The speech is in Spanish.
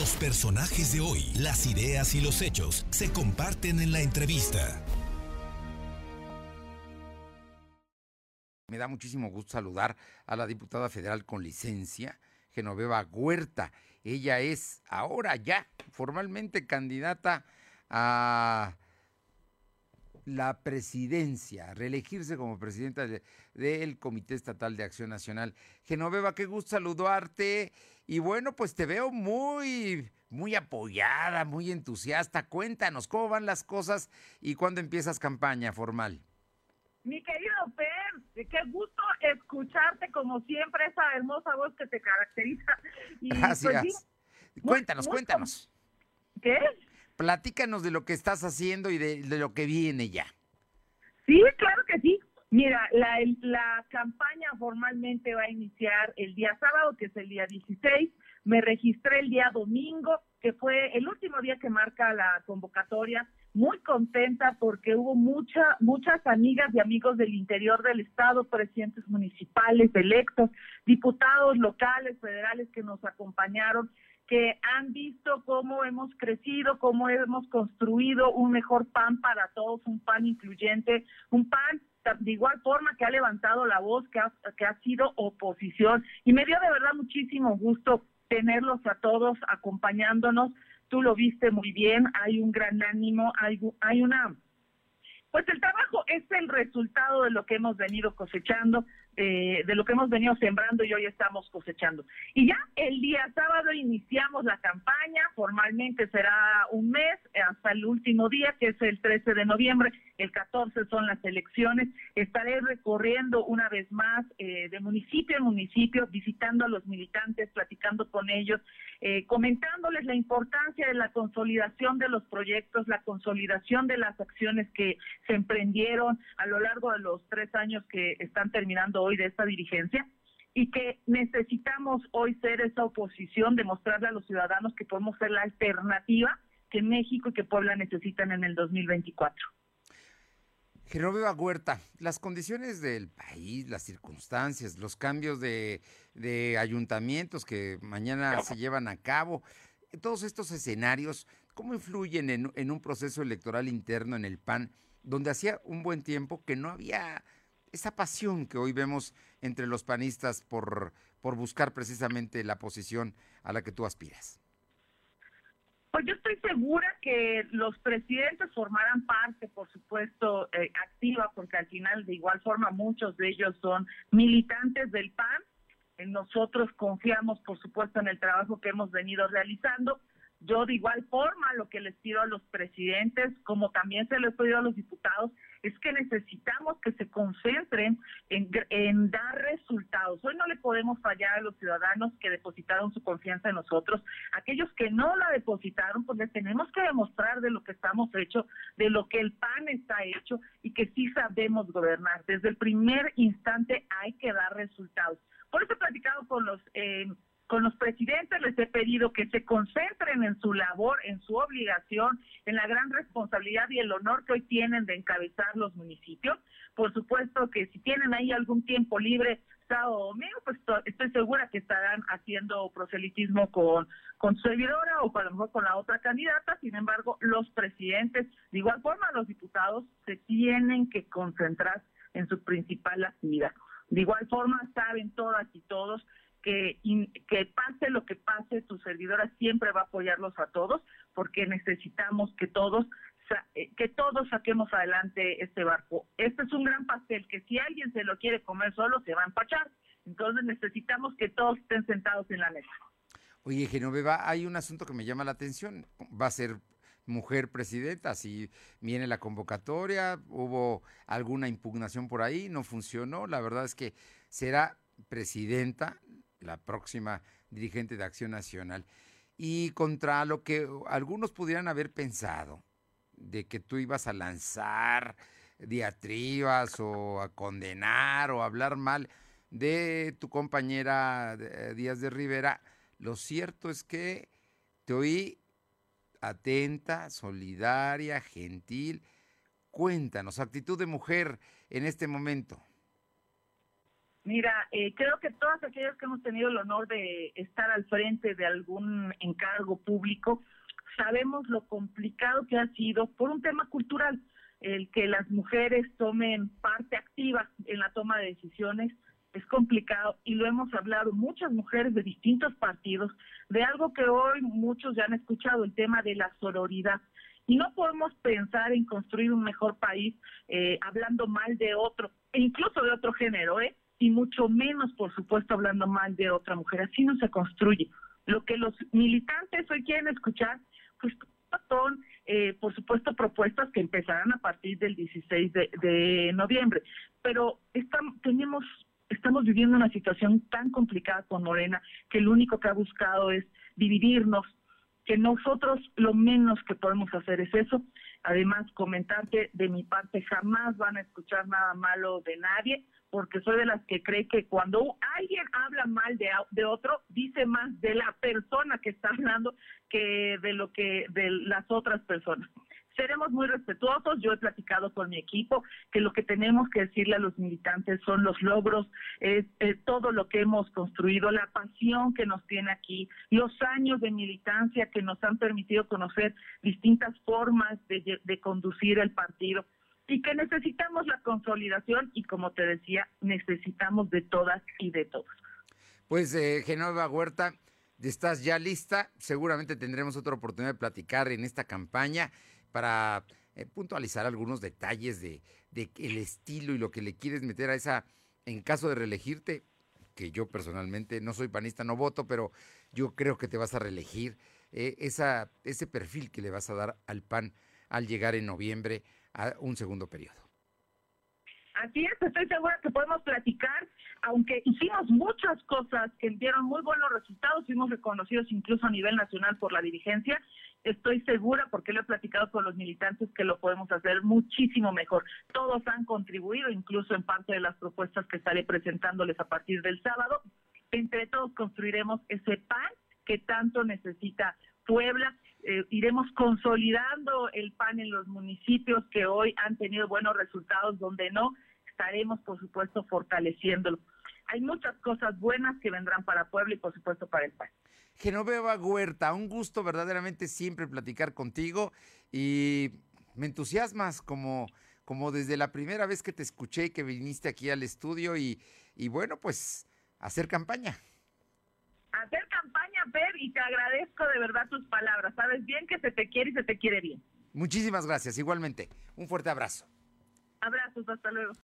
Los personajes de hoy, las ideas y los hechos se comparten en la entrevista. Me da muchísimo gusto saludar a la diputada federal con licencia, Genoveva Huerta. Ella es ahora ya formalmente candidata a la presidencia, reelegirse como presidenta del Comité Estatal de Acción Nacional. Genoveva, qué gusto saludarte. Y bueno, pues te veo muy, muy apoyada, muy entusiasta. Cuéntanos, ¿cómo van las cosas y cuándo empiezas campaña formal? Mi querido Per, qué gusto escucharte como siempre, esa hermosa voz que te caracteriza. Gracias. Pues, cuéntanos, cuéntanos. ¿Qué? Platícanos de lo que estás haciendo y de, lo que viene ya. Sí, claro que sí. Mira, la, la campaña formalmente va a iniciar el día sábado, que es el día 16. Me registré el día domingo, que fue el último día que marca la convocatoria. Muy contenta porque hubo mucha, muchas amigas y amigos del interior del estado, presidentes municipales, electos, diputados locales, federales que nos acompañaron que han visto cómo hemos crecido, cómo hemos construido un mejor PAN para todos, un PAN incluyente, un PAN de igual forma que ha levantado la voz, que ha, que ha sido oposición. Y me dio de verdad muchísimo gusto tenerlos a todos acompañándonos. Tú lo viste muy bien, hay un gran ánimo, hay, hay una... Pues el trabajo es el resultado de lo que hemos venido cosechando, eh, de lo que hemos venido sembrando y hoy estamos cosechando. Y ya el día sábado iniciamos la campaña, formalmente será un mes hasta el último día, que es el 13 de noviembre, el 14 son las elecciones. Estaré recorriendo una vez más eh, de municipio en municipio, visitando a los militantes, platicando con ellos, eh, comentándoles la importancia de la consolidación de los proyectos, la consolidación de las acciones que se emprendieron a lo largo de los tres años que están terminando hoy de esta dirigencia y que necesitamos hoy ser esa oposición, demostrarle a los ciudadanos que podemos ser la alternativa que México y que Puebla necesitan en el 2024. Genoveva Huerta, las condiciones del país, las circunstancias, los cambios de, de ayuntamientos que mañana se llevan a cabo, todos estos escenarios, ¿cómo influyen en, en un proceso electoral interno en el PAN, donde hacía un buen tiempo que no había esa pasión que hoy vemos entre los panistas por, por buscar precisamente la posición a la que tú aspiras? Pues yo estoy segura que los presidentes formarán parte, por supuesto, eh, activa, porque al final de igual forma muchos de ellos son militantes del PAN. Nosotros confiamos, por supuesto, en el trabajo que hemos venido realizando. Yo de igual forma lo que les pido a los presidentes, como también se les pido a los diputados, es que necesitamos que se concentren en, dar resultados. Hoy no le podemos fallar a los ciudadanos que depositaron su confianza en nosotros. Aquellos que no la depositaron, pues les tenemos que demostrar de lo que estamos hechos, de lo que el PAN está hecho y que sí sabemos gobernar. Desde el primer instante hay que dar resultados. Por eso he platicado con los... Eh, con los presidentes les he pedido que se concentren en su labor, en su obligación, en la gran responsabilidad y el honor que hoy tienen de encabezar los municipios. Por supuesto que si tienen ahí algún tiempo libre, sábado o domingo, pues estoy segura que estarán haciendo proselitismo con, su servidora o a lo mejor con la otra candidata. Sin embargo, los presidentes, de igual forma los diputados, se tienen que concentrar en su principal actividad. De igual forma, saben todas y todos que, que pase lo que pase, tu servidora siempre va a apoyarlos a todos, porque necesitamos que todos eh, que todos saquemos adelante este barco. Este es un gran pastel que si alguien se lo quiere comer solo se va a empachar. Entonces necesitamos que todos estén sentados en la mesa. Oye, Genoveva, hay un asunto que me llama la atención. Va a ser mujer presidenta, si viene la convocatoria, hubo alguna impugnación por ahí, no funcionó. La verdad es que será presidenta la próxima dirigente de Acción Nacional, y contra lo que algunos pudieran haber pensado, de que tú ibas a lanzar diatribas o a condenar o a hablar mal de tu compañera eh, Díaz de Rivera, lo cierto es que te oí atenta, solidaria, gentil. Cuéntanos, actitud de mujer en este momento. Mira, eh, creo que todas aquellas que hemos tenido el honor de estar al frente de algún encargo público, sabemos lo complicado que ha sido por un tema cultural, el que las mujeres tomen parte activa en la toma de decisiones es complicado y lo hemos hablado muchas mujeres de distintos partidos de algo que hoy muchos ya han escuchado, el tema de la sororidad. Y no podemos pensar en construir un mejor país eh, hablando mal de otro, incluso de otro género, ¿eh? Y mucho menos, por supuesto, hablando mal de otra mujer. Así no se construye. Lo que los militantes hoy quieren escuchar, pues son, eh, por supuesto, propuestas que empezarán a partir del 16 de, noviembre. Pero estamos, tenemos estamos viviendo una situación tan complicada con Morena que lo único que ha buscado es dividirnos, que nosotros lo menos que podemos hacer es eso. Además, comentarte de mi parte, jamás van a escuchar nada malo de nadie, porque soy de las que cree que cuando alguien habla mal de, otro, dice más de la persona que está hablando que de lo que de las otras personas seremos muy respetuosos. Yo he platicado con mi equipo que lo que tenemos que decirle a los militantes son los logros, es, todo lo que hemos construido, la pasión que nos tiene aquí, los años de militancia que nos han permitido conocer distintas formas de conducir el partido y que necesitamos la consolidación y como te decía, necesitamos de todas y de todos. Pues eh, Genova Huerta, estás ya lista, seguramente tendremos otra oportunidad de platicar en esta campaña para eh, puntualizar algunos detalles de, el estilo y lo que le quieres meter a esa, en caso de reelegirte, que yo personalmente no soy panista, no voto, pero yo creo que te vas a reelegir, eh, ese perfil que le vas a dar al PAN al llegar en noviembre a un segundo periodo. Así es, estoy segura que podemos platicar, aunque hicimos muchas cosas que dieron muy buenos resultados, fuimos reconocidos incluso a nivel nacional por la dirigencia, estoy segura, porque lo he platicado con los militantes, que lo podemos hacer muchísimo mejor. Todos han contribuido, incluso en parte de las propuestas que estaré presentándoles a partir del sábado. Entre todos construiremos ese PAN que tanto necesita Puebla. Eh, iremos consolidando el PAN en los municipios que hoy han tenido buenos resultados, donde no, estaremos, por supuesto, fortaleciéndolo. Hay muchas cosas buenas que vendrán para Puebla y, por supuesto, para el PAN. Genoveva Huerta, un gusto verdaderamente siempre platicar contigo y me entusiasmas como, como desde la primera vez que te escuché que viniste aquí al estudio y, y bueno, pues hacer campaña. Campaña, Fer, y te agradezco de verdad tus palabras. Sabes bien que se te quiere y se te quiere bien. Muchísimas gracias, igualmente. Un fuerte abrazo. Abrazos, hasta luego.